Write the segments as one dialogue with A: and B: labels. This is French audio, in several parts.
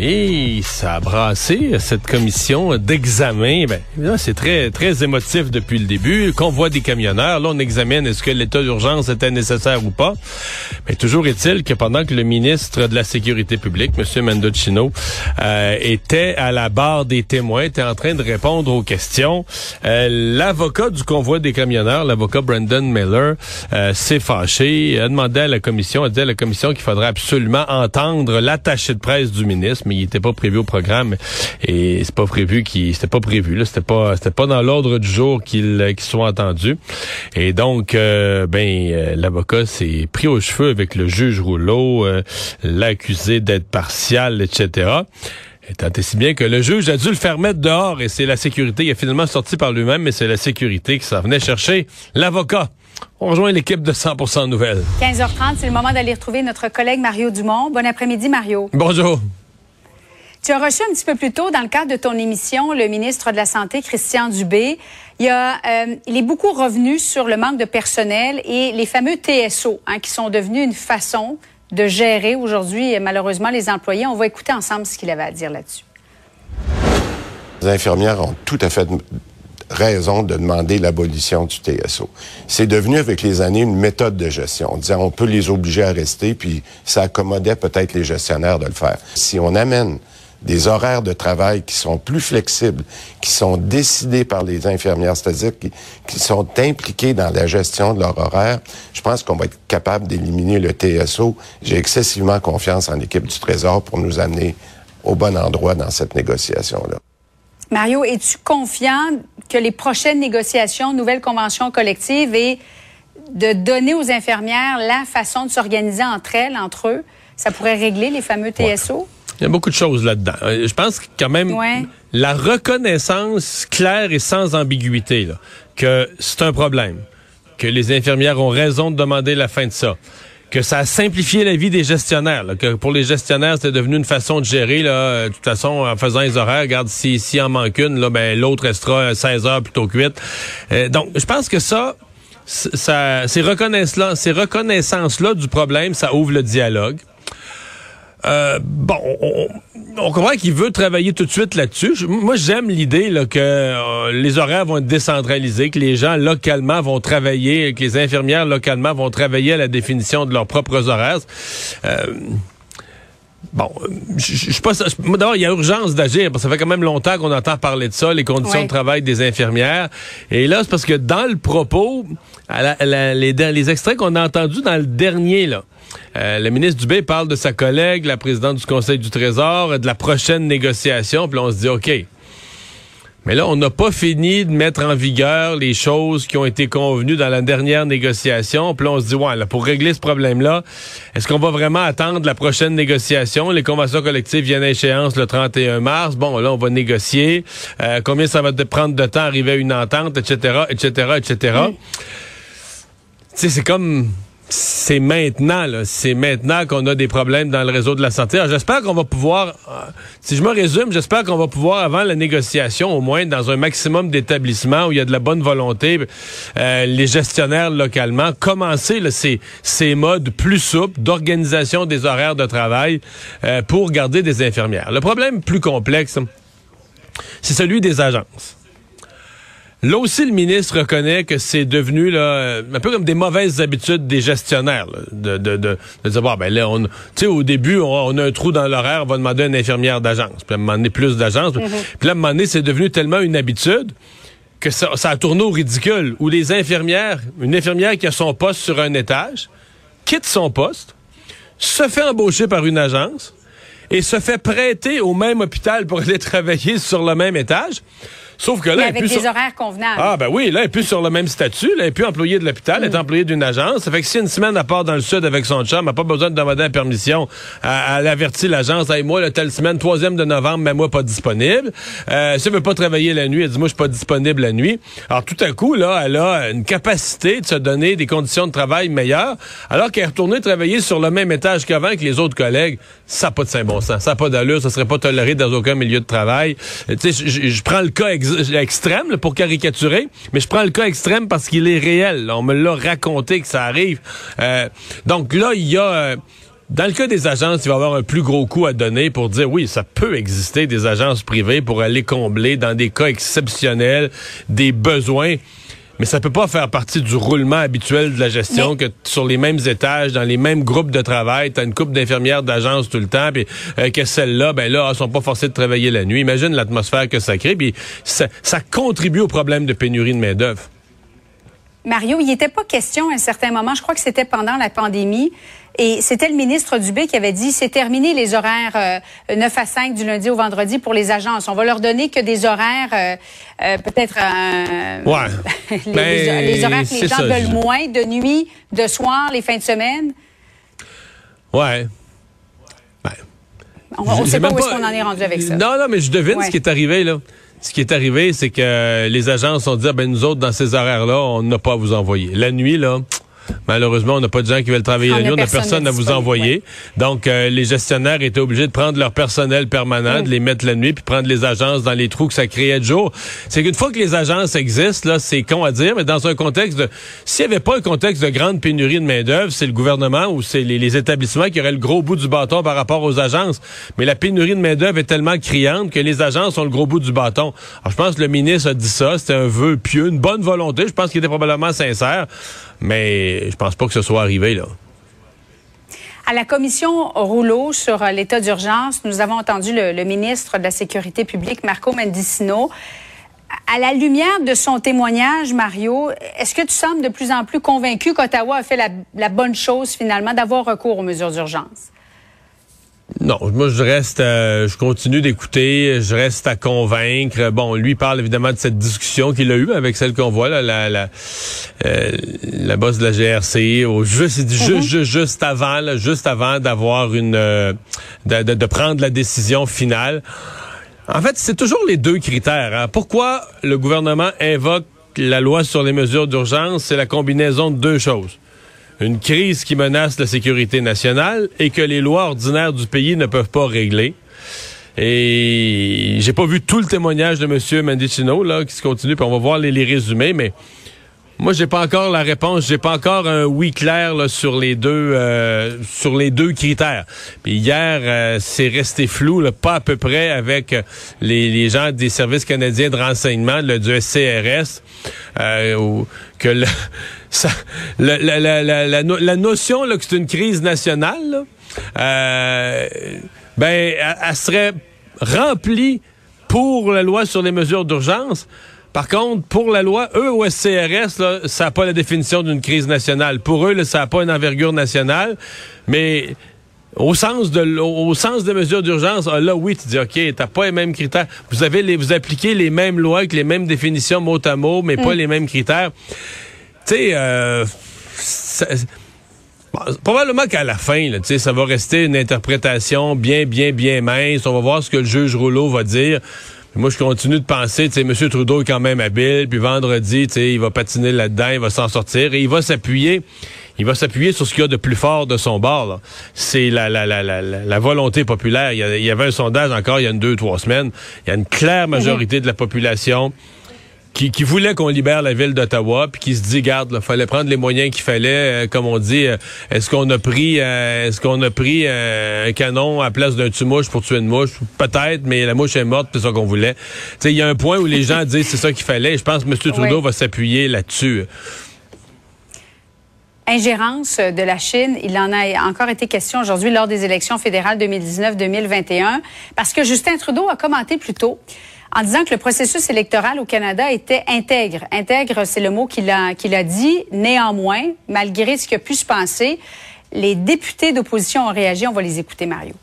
A: Et ça a brassé cette commission d'examen. Ben, c'est très très émotif depuis le début. Convoi des camionneurs. Là, on examine est-ce que l'état d'urgence était nécessaire ou pas. Mais toujours est-il que pendant que le ministre de la Sécurité publique, M. Mendocino, euh, était à la barre des témoins, était en train de répondre aux questions, euh, l'avocat du convoi des camionneurs, l'avocat Brendan Miller, euh, s'est fâché, a demandé à la commission, a dit à la commission qu'il faudrait absolument entendre l'attaché de presse du ministre mais il était pas prévu au programme et c'est pas prévu qu'il c'était pas prévu là, c'était pas c'était pas dans l'ordre du jour qu'il qu'il soit entendu. Et donc euh, ben euh, l'avocat s'est pris aux cheveux avec le juge Rouleau, euh, l'accusé d'être partial, etc. Et tant et si bien que le juge a dû le faire mettre dehors et c'est la sécurité. Il a finalement sorti par lui-même, mais c'est la sécurité qui s'en venait chercher l'avocat. On rejoint l'équipe de 100% Nouvelles.
B: 15h30, c'est le moment d'aller retrouver notre collègue Mario Dumont. Bon après-midi, Mario.
A: Bonjour.
B: Tu as reçu un petit peu plus tôt, dans le cadre de ton émission, le ministre de la Santé, Christian Dubé. Il, euh, est beaucoup revenu sur le manque de personnel et les fameux TSO, hein, qui sont devenus une façon de gérer aujourd'hui, malheureusement, les employés. On va écouter ensemble ce qu'il avait à dire là-dessus.
C: Les infirmières ont tout à fait raison de demander l'abolition du TSO. C'est devenu avec les années une méthode de gestion. On disait on peut les obliger à rester, puis ça accommodait peut-être les gestionnaires de le faire. Si on amène des horaires de travail qui sont plus flexibles, qui sont décidés par les infirmières, c'est-à-dire qui, sont impliqués dans la gestion de leur horaire, je pense qu'on va être capable d'éliminer le TSO. J'ai excessivement confiance en l'équipe du Trésor pour nous amener au bon endroit dans cette négociation-là.
B: Mario, es-tu confiant que les prochaines négociations, nouvelles conventions collectives et de donner aux infirmières la façon de s'organiser entre elles, entre eux, ça pourrait régler les fameux TSO?
A: Il y a beaucoup de choses là-dedans. Euh, je pense quand même la reconnaissance claire et sans ambiguïté là, que c'est un problème, que les infirmières ont raison de demander la fin de ça que ça a simplifié la vie des gestionnaires. que pour les gestionnaires, c'est devenu une façon de gérer. Là, euh, de toute façon, en faisant les horaires, regarde, si, si en manque une, là, ben, l'autre restera 16 heures plutôt que 8. Euh, donc, je pense que ça, ça ces reconnaissances-là, ces reconnaissances-là du problème, ça ouvre le dialogue. Euh, bon, on, comprend qu'il veut travailler tout de suite là-dessus. Moi, j'aime l'idée que euh, les horaires vont être décentralisés, que les gens localement vont travailler, que les infirmières localement vont travailler à la définition de leurs propres horaires. Euh, Bon, je, je, pas. D'abord, il y a urgence d'agir parce que ça fait quand même longtemps qu'on entend parler de ça, les conditions de travail des infirmières. Et là, c'est parce que dans le propos, les, les extraits qu'on a entendus dans le dernier, là, euh, le ministre Dubé parle de sa collègue, la présidente du Conseil du Trésor, de la prochaine négociation. Puis là, on se dit, OK. Mais là, on n'a pas fini de mettre en vigueur les choses qui ont été convenues dans la dernière négociation. Puis là, on se dit, ouais, là, pour régler ce problème-là, est-ce qu'on va vraiment attendre la prochaine négociation? Les conventions collectives viennent à échéance le 31 mars. Bon, là, on va négocier. Euh, combien ça va prendre de temps à arriver à une entente, etc., etc., etc. Tu sais, c'est comme c'est maintenant, c'est maintenant qu'on a des problèmes dans le réseau de la santé. J'espère qu'on va pouvoir, euh, si je me résume, j'espère qu'on va pouvoir, avant la négociation, au moins dans un maximum d'établissements où il y a de la bonne volonté, euh, les gestionnaires localement, commencer ces, ces modes plus souples d'organisation des horaires de travail euh, pour garder des infirmières. Le problème plus complexe, c'est celui des agences. Là aussi, le ministre reconnaît que c'est devenu là, un peu comme des mauvaises habitudes des gestionnaires. de, de, de, de, dire, bon, ben là, on, au début, on, a un trou dans l'horaire, on va demander à une infirmière d'agence. Puis à un moment donné, plus d'agence. Mm-hmm. Puis là, à un moment donné, c'est devenu tellement une habitude que ça, ça a tourné au ridicule. Où les infirmières, une infirmière qui a son poste sur un étage, quitte son poste, se fait embaucher par une agence et se fait prêter au même hôpital pour aller travailler sur le même étage Sauf que là,
B: avec des horaires convenables.
A: Ah ben oui, là, elle est plus sur le même statut. Là, elle est plus employée de l'hôpital, elle est mm. employée d'une agence. Ça fait que si une semaine, à part dans le sud avec son chum, elle n'a pas besoin de demander la permission. Elle, avertit l'agence, hey, moi, la telle semaine, troisième de novembre, mais moi, pas disponible. Euh, si elle veut pas travailler la nuit, elle dit, moi, je suis pas disponible la nuit. Alors, tout à coup, là, elle a une capacité de se donner des conditions de travail meilleures, alors qu'elle est retournée travailler sur le même étage qu'avant avec les autres collègues. Ça n'a pas de saint bon sens. Ça n'a pas d'allure. Ça serait pas toléré dans aucun milieu de travail. Tu sais, je prends le cas extrême pour caricaturer, mais je prends le cas extrême parce qu'il est réel. On me l'a raconté que ça arrive. Euh, donc là, il y a... Euh, dans le cas des agences, il va y avoir un plus gros coup à donner pour dire oui, ça peut exister des agences privées pour aller combler dans des cas exceptionnels des besoins. Mais ça peut pas faire partie du roulement habituel de la gestion que sur les mêmes étages, dans les mêmes groupes de travail, tu as une couple d'infirmières d'agence tout le temps, puis euh, que celles-là, ben là, elles sont pas forcées de travailler la nuit. Imagine l'atmosphère que ça crée, puis ça, ça contribue au problème de pénurie de main-d'œuvre.
B: Mario, il n'était pas question à un certain moment, je crois que c'était pendant la pandémie, et c'était le ministre Dubé qui avait dit, c'est terminé les horaires 9 euh, à 5 du lundi au vendredi pour les agences. On va leur donner que des horaires, euh, euh, peut-être...
A: ouais.
B: les, ben, les, horaires que les gens veulent moins, de nuit, de soir, les fins de semaine.
A: Ouais.
B: On ne sait pas où est-ce qu'on en est rendu avec ça.
A: Non, non, mais je devine ce qui est arrivé, là. Ce qui est arrivé, c'est que les agences ont dit, ah, ben nous autres, dans ces horaires-là, on n'a pas à vous envoyer. La nuit, là, Malheureusement, on n'a pas de gens qui veulent travailler la nuit, on n'a personne, à vous envoyer. Donc, euh, les gestionnaires étaient obligés de prendre leur personnel permanent, de les mettre la nuit, puis prendre les agences dans les trous que ça créait de jour. C'est qu'une fois que les agences existent, là, c'est con à dire, mais dans un contexte de... S'il n'y avait pas un contexte de grande pénurie de main-d'œuvre, c'est le gouvernement ou c'est les, établissements qui auraient le gros bout du bâton par rapport aux agences. Mais la pénurie de main-d'œuvre est tellement criante que les agences ont le gros bout du bâton. Alors, je pense que le ministre a dit ça, c'était un vœu pieux, une bonne volonté, je pense qu'il était probablement sincère. Mais je pense pas que ce soit arrivé, là.
B: À la commission Rouleau sur euh, l'état d'urgence, nous avons entendu le, ministre de la Sécurité publique, Marco Mendicino. À la lumière de son témoignage, Mario, est-ce que tu sembles de plus en plus convaincu qu'Ottawa a fait la bonne chose finalement d'avoir recours aux mesures d'urgence?
A: Non, moi je reste, euh, je continue d'écouter, je reste à convaincre. Bon, lui parle évidemment de cette discussion qu'il a eue avec celle qu'on voit là, la la, euh, la bosse de la GRC, au juste, mm-hmm. juste, juste, avant, là, juste avant d'avoir une, euh, de, de, prendre la décision finale. En fait, c'est toujours les deux critères. Hein. Pourquoi le gouvernement invoque la loi sur les mesures d'urgence? C'est la combinaison de deux choses une crise qui menace la sécurité nationale et que les lois ordinaires du pays ne peuvent pas régler. Et j'ai pas vu tout le témoignage de M. Mendicino, là, qui se continue, puis on va voir les, résumés, mais moi, j'ai pas encore la réponse. J'ai pas encore un oui clair là, sur les deux euh, sur les deux critères. Puis hier, euh, c'est resté flou, là, pas à peu près avec les, les, gens des services canadiens de renseignement, le du SCRS, euh, que le, ça, la, la, la, la, notion là, que c'est une crise nationale, euh, ben, elle serait remplie pour la loi sur les mesures d'urgence par contre, pour la loi, eux, au SCRS, là, ça n'a pas la définition d'une crise nationale. Pour eux, là, ça n'a pas une envergure nationale, mais au sens de au sens des mesures d'urgence, ah, là oui, tu dis OK, t'as pas les mêmes critères. Vous avez les vous appliquez les mêmes lois avec les mêmes définitions mot à mot, mais pas mm. les mêmes critères. Tu sais euh, probablement qu'à la fin, là, ça va rester une interprétation bien, bien, bien mince. On va voir ce que le juge Rouleau va dire. Moi, je continue de penser, tu sais, M. Trudeau est quand même habile, puis vendredi, tu sais, il va patiner là-dedans, il va s'en sortir, et il va s'appuyer il va s'appuyer sur ce qu'il y a de plus fort de son bord. C'est la, la, la, la, volonté populaire. Il y, avait un sondage encore il y a une deux, trois semaines. Il y a une claire majorité de la population qui, qui voulait qu'on libère la ville d'Ottawa, puis qui se dit, garde, il fallait prendre les moyens qu'il fallait, euh, comme on dit, euh, est-ce qu'on a pris, euh, est-ce qu'on a pris un canon à place d'un tumouche pour tuer une mouche? Peut-être, mais la mouche est morte, c'est ça qu'on voulait. Il y a un point où les gens disent c'est ça qu'il fallait. je pense que M. Trudeau va s'appuyer là-dessus
B: ingérence de la Chine. Il en a encore été question aujourd'hui lors des élections fédérales 2019-2021 parce que Justin Trudeau a commenté plus tôt en disant que le processus électoral au Canada était intègre. Intègre, c'est le mot qu'il a, qu'il a dit. Néanmoins, malgré ce qui a pu se passer, les députés d'opposition ont réagi. On va les écouter, Mario.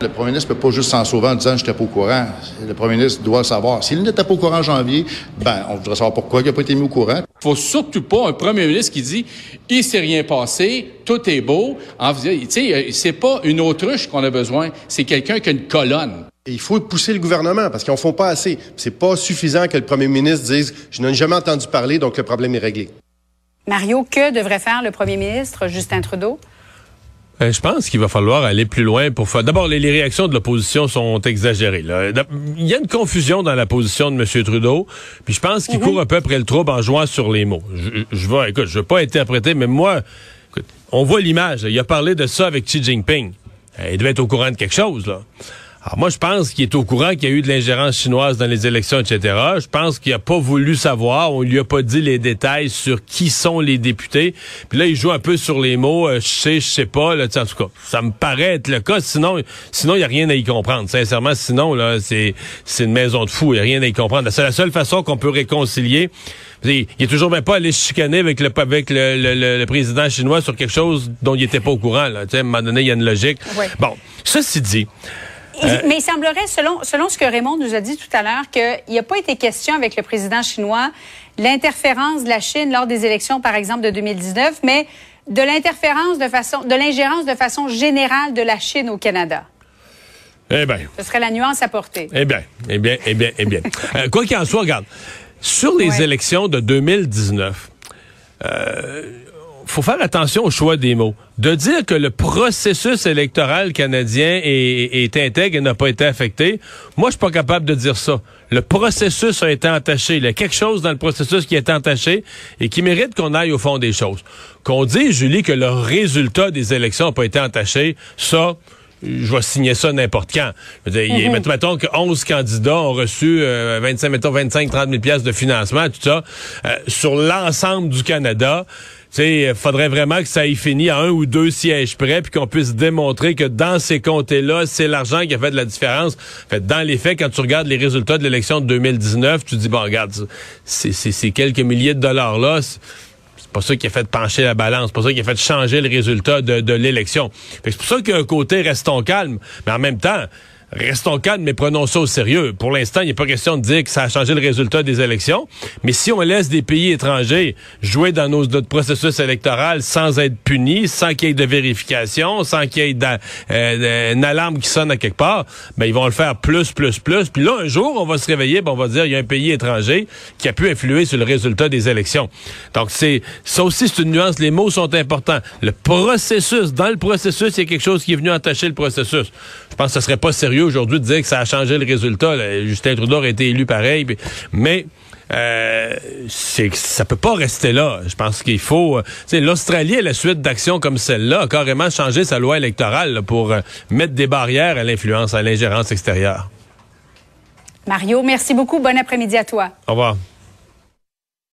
D: Le premier ministre ne peut pas juste s'en sauver en disant « je n'étais pas au courant ». Le premier ministre doit savoir. S'il n'était pas au courant en janvier, ben, on voudrait savoir pourquoi il n'a pas été mis au courant.
E: faut surtout pas un premier ministre qui dit « il s'est rien passé, tout est beau ». Tu sais, c'est pas une autruche qu'on a besoin, c'est quelqu'un qui a une colonne.
F: Il faut pousser le gouvernement parce qu'ils n'en font pas assez. C'est pas suffisant que le premier ministre dise « je n'en ai jamais entendu parler, donc le problème est réglé ».
B: Mario, que devrait faire le premier ministre Justin Trudeau?
A: Ben, je pense qu'il va falloir aller plus loin pour faire. D'abord, les, réactions de l'opposition sont exagérées. Il y a une confusion dans la position de M. Trudeau, puis je pense qu'il mhm. court un peu après le trouble en jouant sur les mots. Je, je vais, écoute, je veux pas interpréter, mais moi, on voit l'image. Il a parlé de ça avec Xi Jinping. Il devait être au courant de quelque chose, là. Alors moi, je pense qu'il est au courant qu'il y a eu de l'ingérence chinoise dans les élections, etc. Je pense qu'il a pas voulu savoir. On lui a pas dit les détails sur qui sont les députés. Puis là, il joue un peu sur les mots. Euh, je sais, je sais pas. Là, en tout cas, ça me paraît être le cas. Sinon, sinon, il y a rien à y comprendre. Sincèrement, sinon, là, c'est c'est une maison de fou. Il y a rien à y comprendre. C'est la seule façon qu'on peut réconcilier. Il est toujours même pas allé chicaner avec le avec le, le, président chinois sur quelque chose dont il était pas au courant. Là. à un moment donné, il y a une logique. Bon, ceci dit.
B: Euh, mais il semblerait, selon, selon ce que Raymond nous a dit tout à l'heure, qu'il n'y a pas été question avec le président chinois l'interférence de la Chine lors des élections, par exemple, de 2019, mais de l'interférence de façon, de l'ingérence de façon générale de la Chine au Canada.
A: Eh bien.
B: Ce serait la nuance à porter.
A: Eh bien, eh bien, eh bien, eh bien. Euh, quoi qu'il en soit, regarde, sur les élections de 2019, euh, faut faire attention au choix des mots. De dire que le processus électoral canadien est, intègre et n'a pas été affecté, moi, je suis pas capable de dire ça. Le processus a été entaché. Il y a quelque chose dans le processus qui est entaché et qui mérite qu'on aille au fond des choses. Qu'on dise, Julie, que le résultat des élections n'a pas été entaché, ça, je vais signer ça n'importe quand. Mm-hmm. Mettons que 11 candidats ont reçu 25, euh, mettons 25, 30 000 pièces de financement, tout ça, euh, sur l'ensemble du Canada il faudrait vraiment que ça ait fini à un ou deux sièges près, puis qu'on puisse démontrer que dans ces comtés-là, c'est l'argent qui a fait de la différence. Fait, dans les faits, quand tu regardes les résultats de l'élection de 2019, tu dis, bon, regarde, c'est quelques milliers de dollars-là, pas ça qui a fait pencher la balance, pas ça qui a fait changer le résultat de, l'élection. C'est pour ça qu'un côté, restons calmes, mais en même temps, restons calmes, mais prenons ça au sérieux. Pour l'instant, il n'est pas question de dire que ça a changé le résultat des élections. Mais si on laisse des pays étrangers jouer dans nos, notre processus électoral sans être punis, sans qu'il y ait de vérification, sans qu'il y ait euh, une alarme qui sonne à quelque part, ben ils vont le faire plus, plus, plus. Puis là, un jour, on va se réveiller, ben on va dire il y a un pays étranger qui a pu influer sur le résultat des élections. Donc c'est ça aussi, c'est une nuance. Les mots sont importants. Le processus, dans le processus, il y a quelque chose qui est venu entacher le processus. Je pense que ce serait pas sérieux aujourd'hui de dire que ça a changé le résultat. Justin Trudeau a été élu pareil, mais euh, c'est ça peut pas rester là. Je pense qu'il faut. Euh, L'Australie, à la suite d'actions comme celle-là, a carrément changé sa loi électorale pour euh, mettre des barrières à l'influence, à l'ingérence extérieure.
B: Mario, merci beaucoup. Bon après-midi à toi.
A: Au revoir.